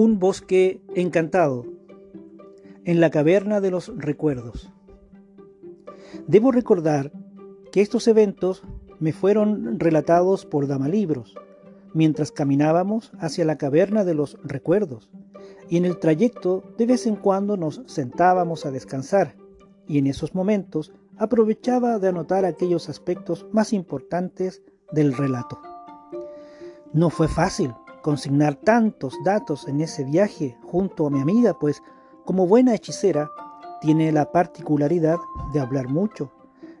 Un bosque encantado en la caverna de los recuerdos. Debo recordar que estos eventos me fueron relatados por Damalibros mientras caminábamos hacia la caverna de los recuerdos y en el trayecto de vez en cuando nos sentábamos a descansar y en esos momentos aprovechaba de anotar aquellos aspectos más importantes del relato. No fue fácil consignar tantos datos en ese viaje junto a mi amiga, pues como buena hechicera tiene la particularidad de hablar mucho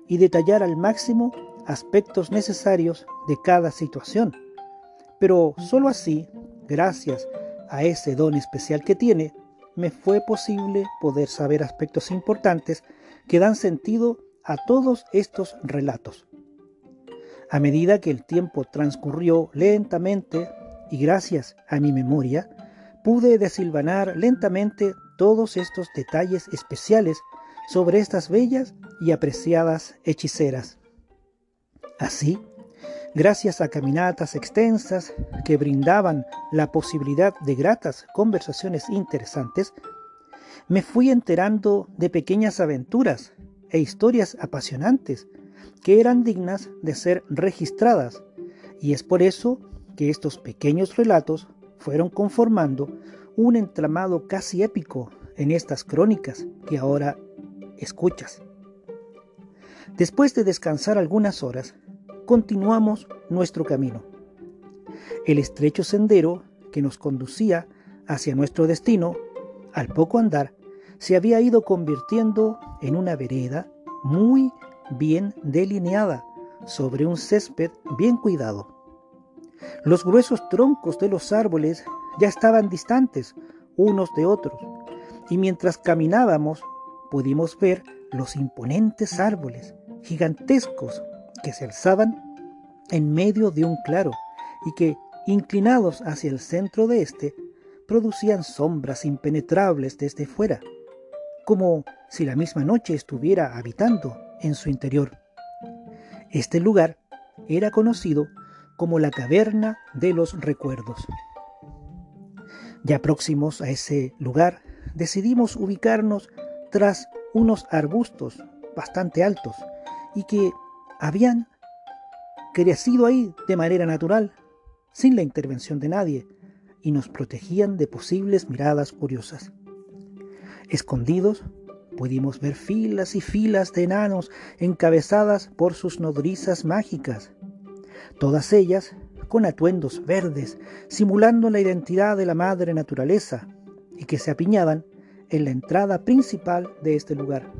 y detallar al máximo aspectos necesarios de cada situación. Pero solo así, gracias a ese don especial que tiene, me fue posible poder saber aspectos importantes que dan sentido a todos estos relatos. A medida que el tiempo transcurrió lentamente y gracias a mi memoria, pude desilvanar lentamente todos estos detalles especiales sobre estas bellas y apreciadas hechiceras. Así, gracias a caminatas extensas que brindaban la posibilidad de gratas conversaciones interesantes, me fui enterando de pequeñas aventuras e historias apasionantes que eran dignas de ser registradas, y es por eso que estos pequeños relatos fueron conformando un entramado casi épico en estas crónicas que ahora escuchas. Después de descansar algunas horas, continuamos nuestro camino. El estrecho sendero que nos conducía hacia nuestro destino, al poco andar, se había ido convirtiendo en una vereda muy bien delineada sobre un césped bien cuidado. Los gruesos troncos de los árboles ya estaban distantes unos de otros, y mientras caminábamos pudimos ver los imponentes árboles gigantescos que se alzaban en medio de un claro y que, inclinados hacia el centro de éste, producían sombras impenetrables desde fuera, como si la misma noche estuviera habitando en su interior. Este lugar era conocido como la caverna de los recuerdos. Ya próximos a ese lugar, decidimos ubicarnos tras unos arbustos bastante altos y que habían crecido ahí de manera natural, sin la intervención de nadie, y nos protegían de posibles miradas curiosas. Escondidos, pudimos ver filas y filas de enanos encabezadas por sus nodrizas mágicas, todas ellas con atuendos verdes, simulando la identidad de la madre naturaleza, y que se apiñaban en la entrada principal de este lugar.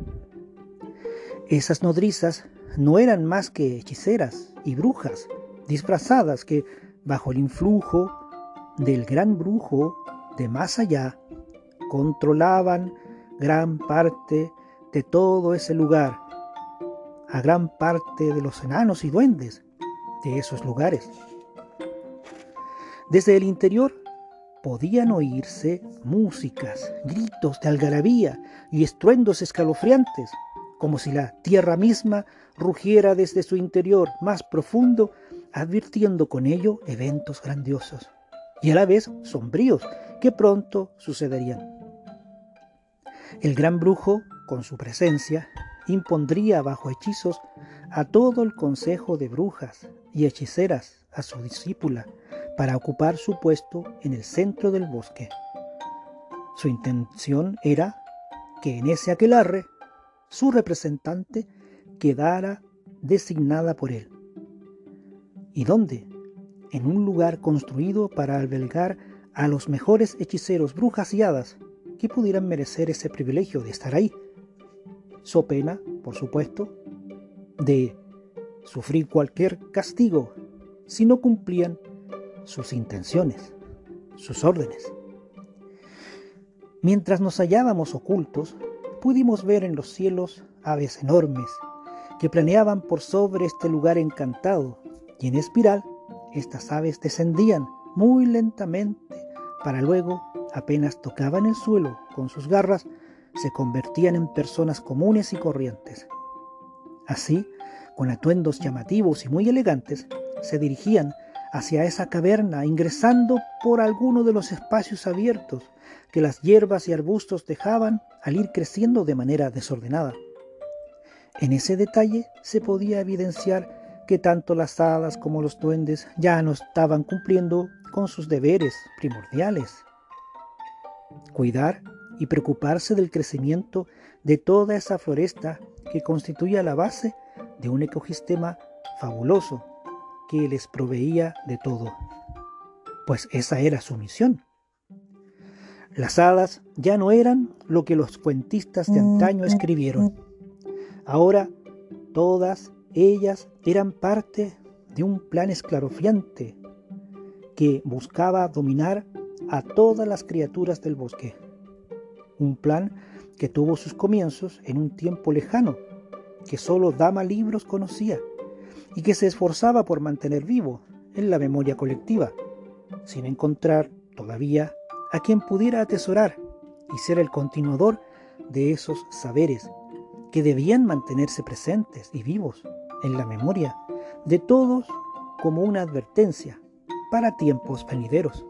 Esas nodrizas no eran más que hechiceras y brujas disfrazadas que, bajo el influjo del gran brujo de más allá, controlaban gran parte de todo ese lugar, a gran parte de los enanos y duendes de esos lugares. Desde el interior podían oírse músicas, gritos de algarabía y estruendos escalofriantes, como si la tierra misma rugiera desde su interior más profundo, advirtiendo con ello eventos grandiosos y a la vez sombríos que pronto sucederían. El gran brujo, con su presencia, impondría bajo hechizos a todo el consejo de brujas y hechiceras a su discípula para ocupar su puesto en el centro del bosque. Su intención era que en ese aquelarre su representante quedara designada por él. ¿Y dónde? En un lugar construido para albergar a los mejores hechiceros, brujas y hadas que pudieran merecer ese privilegio de estar ahí. So pena, por supuesto, de sufrir cualquier castigo si no cumplían sus intenciones, sus órdenes. Mientras nos hallábamos ocultos, pudimos ver en los cielos aves enormes que planeaban por sobre este lugar encantado, y en espiral estas aves descendían muy lentamente para luego, apenas tocaban el suelo con sus garras, se convertían en personas comunes y corrientes. Así, con atuendos llamativos y muy elegantes, se dirigían hacia esa caverna, ingresando por alguno de los espacios abiertos que las hierbas y arbustos dejaban al ir creciendo de manera desordenada. En ese detalle se podía evidenciar que tanto las hadas como los duendes ya no estaban cumpliendo con sus deberes primordiales. Cuidar y preocuparse del crecimiento de toda esa floresta que constituía la base de un ecosistema fabuloso que les proveía de todo, pues esa era su misión. Las hadas ya no eran lo que los cuentistas de antaño escribieron. Ahora todas ellas eran parte de un plan esclarofiante que buscaba dominar a todas las criaturas del bosque. Un plan que tuvo sus comienzos en un tiempo lejano, que solo Dama Libros conocía y que se esforzaba por mantener vivo en la memoria colectiva, sin encontrar todavía a quien pudiera atesorar y ser el continuador de esos saberes que debían mantenerse presentes y vivos en la memoria de todos como una advertencia para tiempos venideros.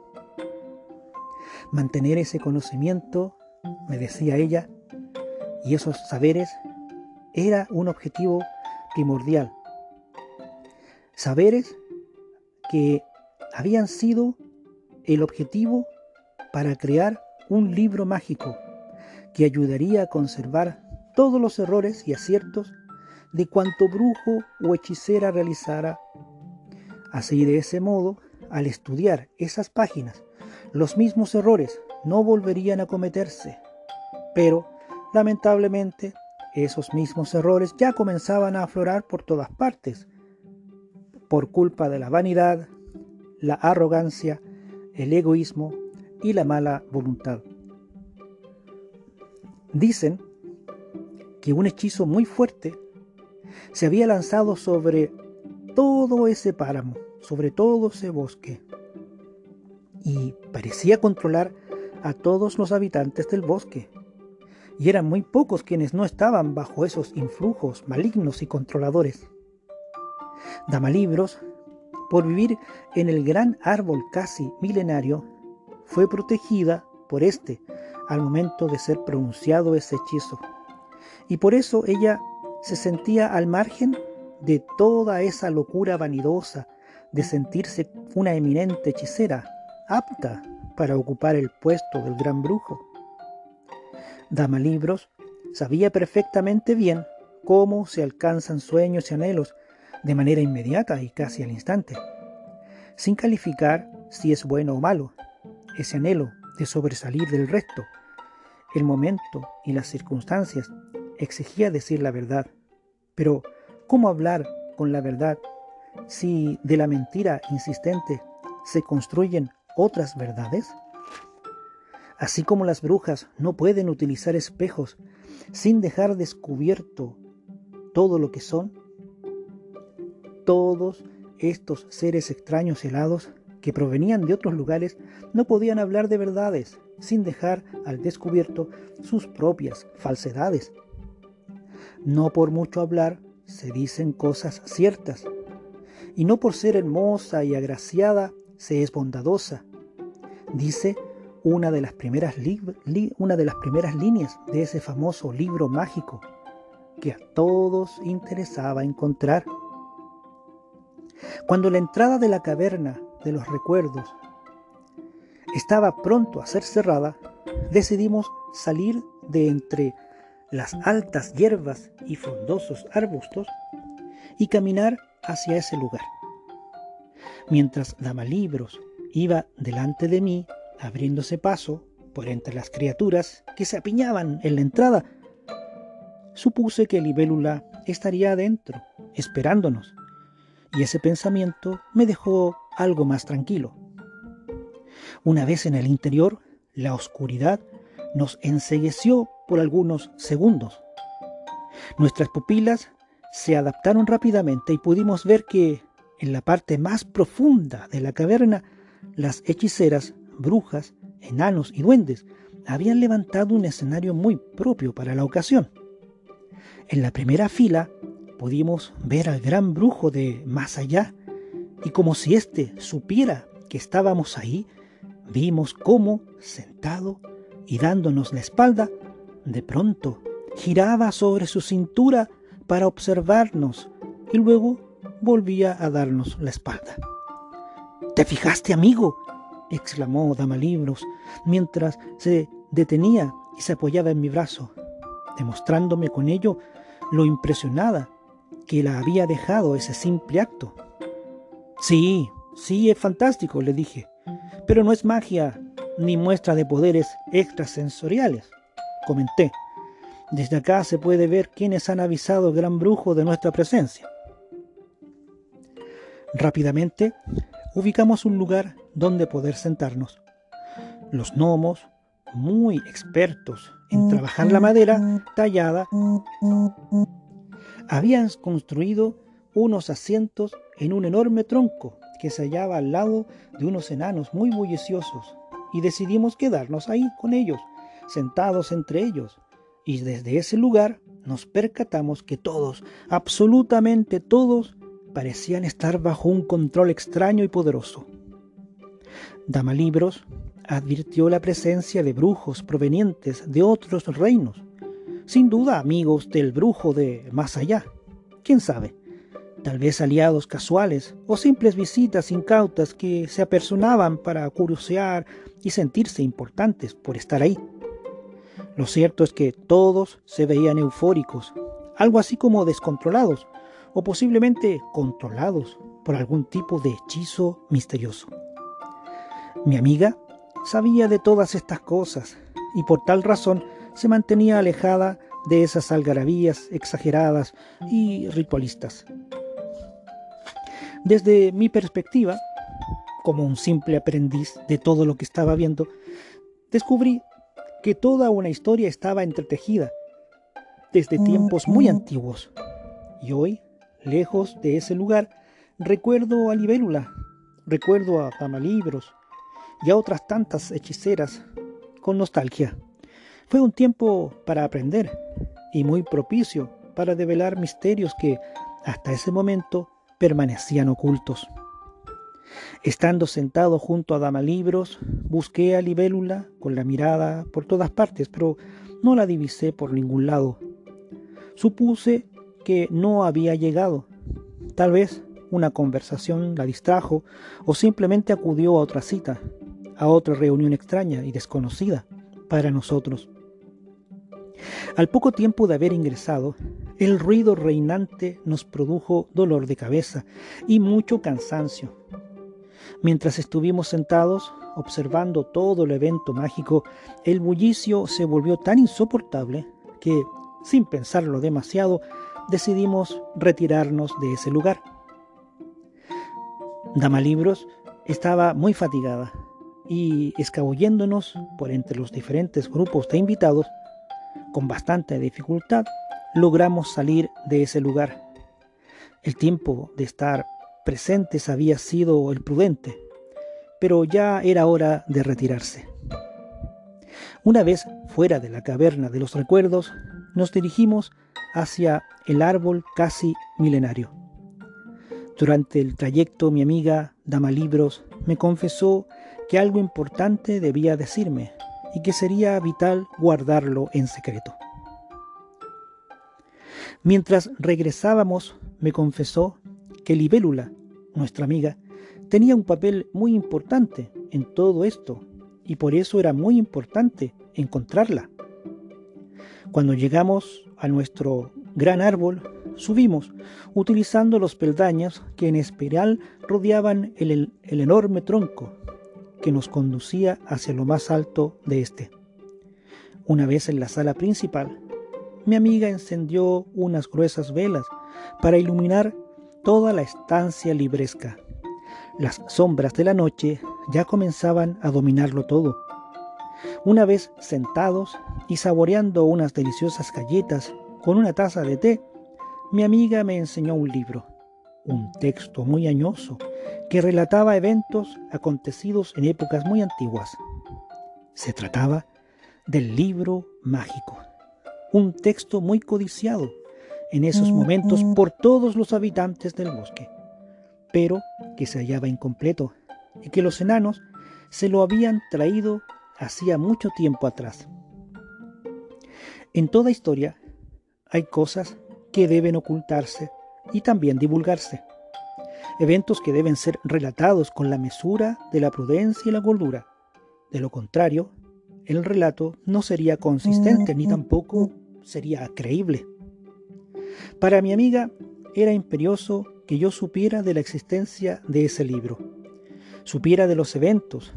Mantener ese conocimiento, me decía ella, y esos saberes era un objetivo primordial. Saberes que habían sido el objetivo para crear un libro mágico que ayudaría a conservar todos los errores y aciertos de cuanto brujo o hechicera realizara. Así de ese modo, al estudiar esas páginas, los mismos errores no volverían a cometerse. Pero, lamentablemente, esos mismos errores ya comenzaban a aflorar por todas partes, por culpa de la vanidad, la arrogancia, el egoísmo y la mala voluntad. Dicen que un hechizo muy fuerte se había lanzado sobre todo ese páramo, sobre todo ese bosque, y parecía controlar a todos los habitantes del bosque. Y eran muy pocos quienes no estaban bajo esos influjos malignos y controladores. Damalibros, por vivir en el gran árbol casi milenario, fue protegida por éste al momento de ser pronunciado ese hechizo. Y por eso ella se sentía al margen de toda esa locura vanidosa de sentirse una eminente hechicera apta para ocupar el puesto del gran brujo. Dama Libros sabía perfectamente bien cómo se alcanzan sueños y anhelos de manera inmediata y casi al instante, sin calificar si es bueno o malo, ese anhelo de sobresalir del resto. El momento y las circunstancias exigía decir la verdad, pero ¿cómo hablar con la verdad si de la mentira insistente se construyen otras verdades? Así como las brujas no pueden utilizar espejos sin dejar descubierto todo lo que son, todos estos seres extraños helados que provenían de otros lugares no podían hablar de verdades sin dejar al descubierto sus propias falsedades. No por mucho hablar se dicen cosas ciertas, y no por ser hermosa y agraciada se es bondadosa. Dice una de las primeras, una de las primeras líneas de ese famoso libro mágico que a todos interesaba encontrar. Cuando la entrada de la caverna de los recuerdos estaba pronto a ser cerrada, decidimos salir de entre las altas hierbas y frondosos arbustos y caminar hacia ese lugar. Mientras Damalibros iba delante de mí, abriéndose paso por entre las criaturas que se apiñaban en la entrada, supuse que Libélula estaría adentro, esperándonos, y ese pensamiento me dejó algo más tranquilo. Una vez en el interior, la oscuridad nos ensegueció por algunos segundos. Nuestras pupilas se adaptaron rápidamente y pudimos ver que en la parte más profunda de la caverna, las hechiceras, brujas, enanos y duendes habían levantado un escenario muy propio para la ocasión. En la primera fila pudimos ver al gran brujo de más allá, y como si éste supiera que estábamos ahí, vimos cómo, sentado y dándonos la espalda, de pronto giraba sobre su cintura para observarnos y luego volvía a darnos la espalda. ¿Te fijaste, amigo? Exclamó Damalibros mientras se detenía y se apoyaba en mi brazo, demostrándome con ello lo impresionada que la había dejado ese simple acto. Sí, sí, es fantástico, le dije, pero no es magia ni muestra de poderes extrasensoriales, comenté. Desde acá se puede ver quiénes han avisado al gran brujo de nuestra presencia. Rápidamente ubicamos un lugar donde poder sentarnos. Los gnomos, muy expertos en trabajar la madera tallada, habían construido unos asientos en un enorme tronco que se hallaba al lado de unos enanos muy bulliciosos, y decidimos quedarnos ahí con ellos, sentados entre ellos, y desde ese lugar nos percatamos que todos, absolutamente todos, parecían estar bajo un control extraño y poderoso. Damalibros advirtió la presencia de brujos provenientes de otros reinos, sin duda amigos del brujo de más allá. ¿Quién sabe? Tal vez aliados casuales o simples visitas incautas que se apersonaban para curiosear y sentirse importantes por estar ahí. Lo cierto es que todos se veían eufóricos, algo así como descontrolados, o posiblemente controlados por algún tipo de hechizo misterioso. Mi amiga sabía de todas estas cosas y por tal razón se mantenía alejada de esas algarabías exageradas y ritualistas. Desde mi perspectiva, como un simple aprendiz de todo lo que estaba viendo, descubrí que toda una historia estaba entretejida desde tiempos muy antiguos. Y hoy Lejos de ese lugar, recuerdo a Libélula, recuerdo a Tamalibros y a otras tantas hechiceras con nostalgia. Fue un tiempo para aprender y muy propicio para develar misterios que hasta ese momento permanecían ocultos. Estando sentado junto a Damalibros, busqué a Libélula con la mirada por todas partes, pero no la divisé por ningún lado. Supuse que no había llegado. Tal vez una conversación la distrajo o simplemente acudió a otra cita, a otra reunión extraña y desconocida para nosotros. Al poco tiempo de haber ingresado, el ruido reinante nos produjo dolor de cabeza y mucho cansancio. Mientras estuvimos sentados, observando todo el evento mágico, el bullicio se volvió tan insoportable que, sin pensarlo demasiado, decidimos retirarnos de ese lugar. Dama Libros estaba muy fatigada y escabulléndonos por entre los diferentes grupos de invitados, con bastante dificultad logramos salir de ese lugar. El tiempo de estar presentes había sido el prudente, pero ya era hora de retirarse. Una vez fuera de la caverna de los recuerdos, nos dirigimos hacia el árbol casi milenario. Durante el trayecto mi amiga Dama Libros me confesó que algo importante debía decirme y que sería vital guardarlo en secreto. Mientras regresábamos, me confesó que Libélula, nuestra amiga, tenía un papel muy importante en todo esto y por eso era muy importante encontrarla. Cuando llegamos a nuestro gran árbol, subimos, utilizando los peldaños que en espiral rodeaban el, el enorme tronco que nos conducía hacia lo más alto de este. Una vez en la sala principal, mi amiga encendió unas gruesas velas para iluminar toda la estancia libresca. Las sombras de la noche ya comenzaban a dominarlo todo. Una vez sentados y saboreando unas deliciosas galletas con una taza de té, mi amiga me enseñó un libro, un texto muy añoso que relataba eventos acontecidos en épocas muy antiguas. Se trataba del libro mágico, un texto muy codiciado en esos momentos por todos los habitantes del bosque. pero que se hallaba incompleto y que los enanos se lo habían traído hacía mucho tiempo atrás. En toda historia hay cosas que deben ocultarse y también divulgarse. Eventos que deben ser relatados con la mesura de la prudencia y la gordura. De lo contrario, el relato no sería consistente ni tampoco sería creíble. Para mi amiga era imperioso que yo supiera de la existencia de ese libro, supiera de los eventos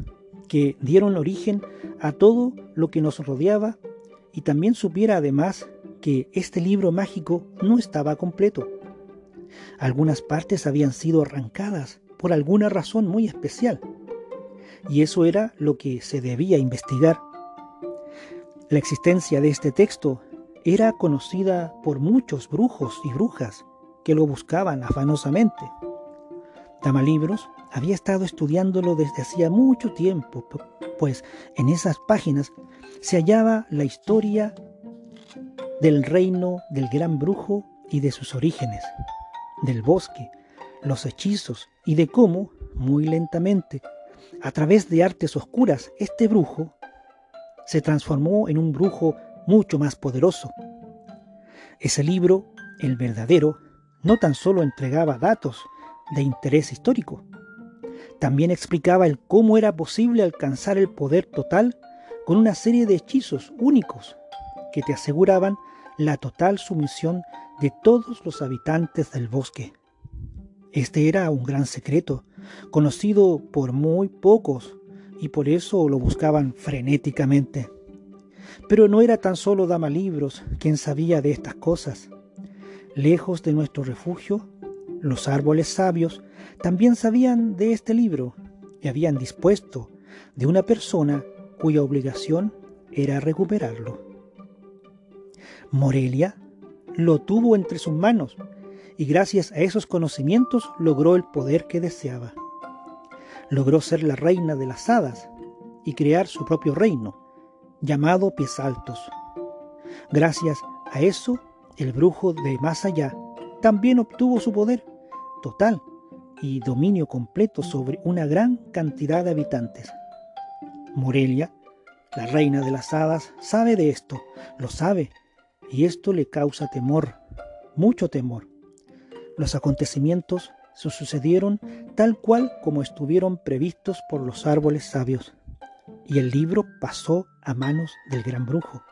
que dieron origen a todo lo que nos rodeaba y también supiera además que este libro mágico no estaba completo. Algunas partes habían sido arrancadas por alguna razón muy especial, y eso era lo que se debía investigar. La existencia de este texto era conocida por muchos brujos y brujas que lo buscaban afanosamente. Tamalibros había estado estudiándolo desde hacía mucho tiempo, pues en esas páginas se hallaba la historia del reino del gran brujo y de sus orígenes, del bosque, los hechizos y de cómo, muy lentamente, a través de artes oscuras, este brujo se transformó en un brujo mucho más poderoso. Ese libro, el verdadero, no tan solo entregaba datos de interés histórico, también explicaba el cómo era posible alcanzar el poder total con una serie de hechizos únicos que te aseguraban la total sumisión de todos los habitantes del bosque. Este era un gran secreto, conocido por muy pocos, y por eso lo buscaban frenéticamente. Pero no era tan solo Dama Libros quien sabía de estas cosas. Lejos de nuestro refugio, los árboles sabios también sabían de este libro y habían dispuesto de una persona cuya obligación era recuperarlo. Morelia lo tuvo entre sus manos y gracias a esos conocimientos logró el poder que deseaba. Logró ser la reina de las hadas y crear su propio reino, llamado Pies Altos. Gracias a eso, el brujo de más allá también obtuvo su poder total y dominio completo sobre una gran cantidad de habitantes. Morelia, la reina de las hadas, sabe de esto, lo sabe, y esto le causa temor, mucho temor. Los acontecimientos se sucedieron tal cual como estuvieron previstos por los árboles sabios, y el libro pasó a manos del gran brujo.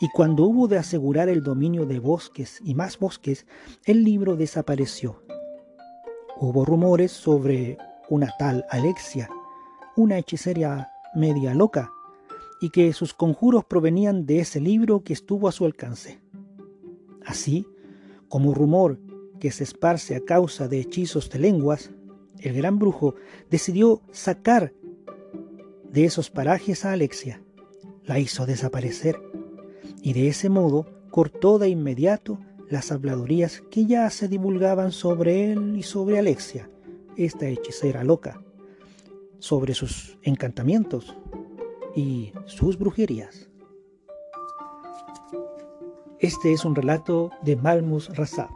Y cuando hubo de asegurar el dominio de bosques y más bosques, el libro desapareció Hubo rumores sobre una tal Alexia, una hechicera media loca, y que sus conjuros provenían de ese libro que estuvo a su alcance. Así, como rumor que se esparce a causa de hechizos de lenguas, el gran brujo decidió sacar de esos parajes a Alexia, la hizo desaparecer, y de ese modo cortó de inmediato las habladurías que ya se divulgaban sobre él y sobre Alexia, esta hechicera loca, sobre sus encantamientos y sus brujerías. Este es un relato de Malmus Razab.